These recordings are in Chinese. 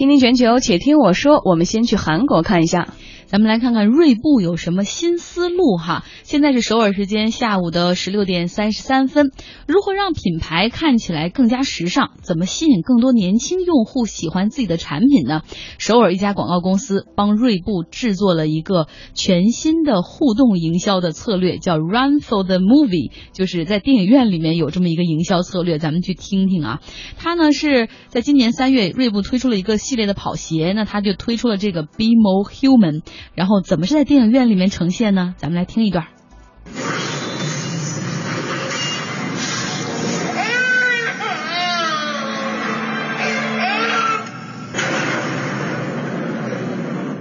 听听全球，且听我说。我们先去韩国看一下。咱们来看看锐步有什么新思路哈。现在是首尔时间下午的十六点三十三分。如何让品牌看起来更加时尚？怎么吸引更多年轻用户喜欢自己的产品呢？首尔一家广告公司帮锐步制作了一个全新的互动营销的策略，叫 Run for the Movie，就是在电影院里面有这么一个营销策略。咱们去听听啊。它呢是在今年三月，锐步推出了一个系列的跑鞋，那它就推出了这个 Be More Human。然后怎么是在电影院里面呈现呢？咱们来听一段。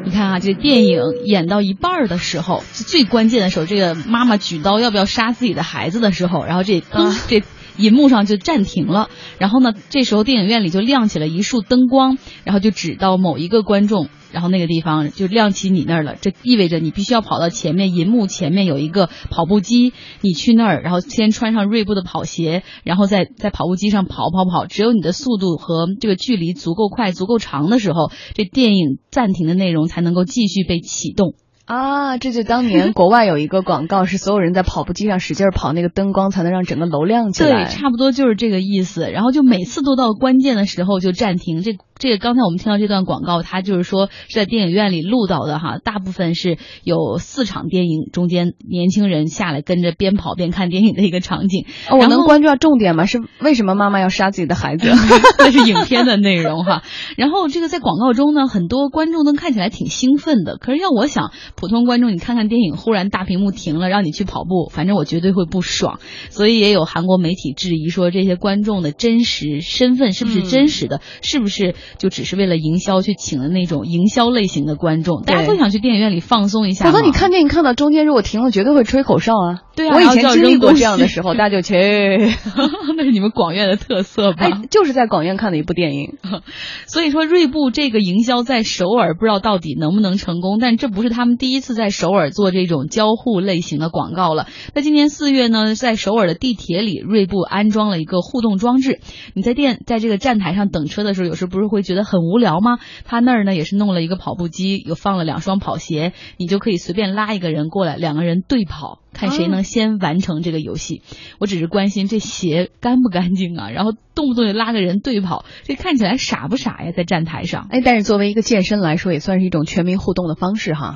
你看啊，这电影演到一半的时候，最关键的时候，这个妈妈举刀要不要杀自己的孩子的时候，然后这这银幕上就暂停了。然后呢，这时候电影院里就亮起了一束灯光，然后就指到某一个观众。然后那个地方就亮起你那儿了，这意味着你必须要跑到前面，银幕前面有一个跑步机，你去那儿，然后先穿上锐步的跑鞋，然后在在跑步机上跑跑跑，只有你的速度和这个距离足够快、足够长的时候，这电影暂停的内容才能够继续被启动。啊，这就当年国外有一个广告，是所有人在跑步机上使劲跑，那个灯光才能让整个楼亮起来。对，差不多就是这个意思。然后就每次都到关键的时候就暂停。这这个刚才我们听到这段广告，它就是说是在电影院里录到的哈。大部分是有四场电影中间年轻人下来跟着边跑边看电影的一个场景。我能关注到重点吗？是为什么妈妈要杀自己的孩子？那是影片的内容哈。然后这个在广告中呢，很多观众都看起来挺兴奋的。可是要我想。普通观众，你看看电影，忽然大屏幕停了，让你去跑步，反正我绝对会不爽。所以也有韩国媒体质疑说，这些观众的真实身份是不是真实的？是不是就只是为了营销去请的那种营销类型的观众？大家都想去电影院里放松一下。否则你看电影看到中间如果停了，绝对会吹口哨啊。对啊，我以前经历过这样的时候，大家就去。那是你们广院的特色吧？哎，就是在广院看的一部电影。所以说，锐步这个营销在首尔不知道到底能不能成功，但这不是他们第。一次在首尔做这种交互类型的广告了。那今年四月呢，在首尔的地铁里，锐步安装了一个互动装置。你在电在这个站台上等车的时候，有时不是会觉得很无聊吗？他那儿呢也是弄了一个跑步机，又放了两双跑鞋，你就可以随便拉一个人过来，两个人对跑，看谁能先完成这个游戏。我只是关心这鞋干不干净啊，然后动不动就拉个人对跑，这看起来傻不傻呀？在站台上，哎，但是作为一个健身来说，也算是一种全民互动的方式哈。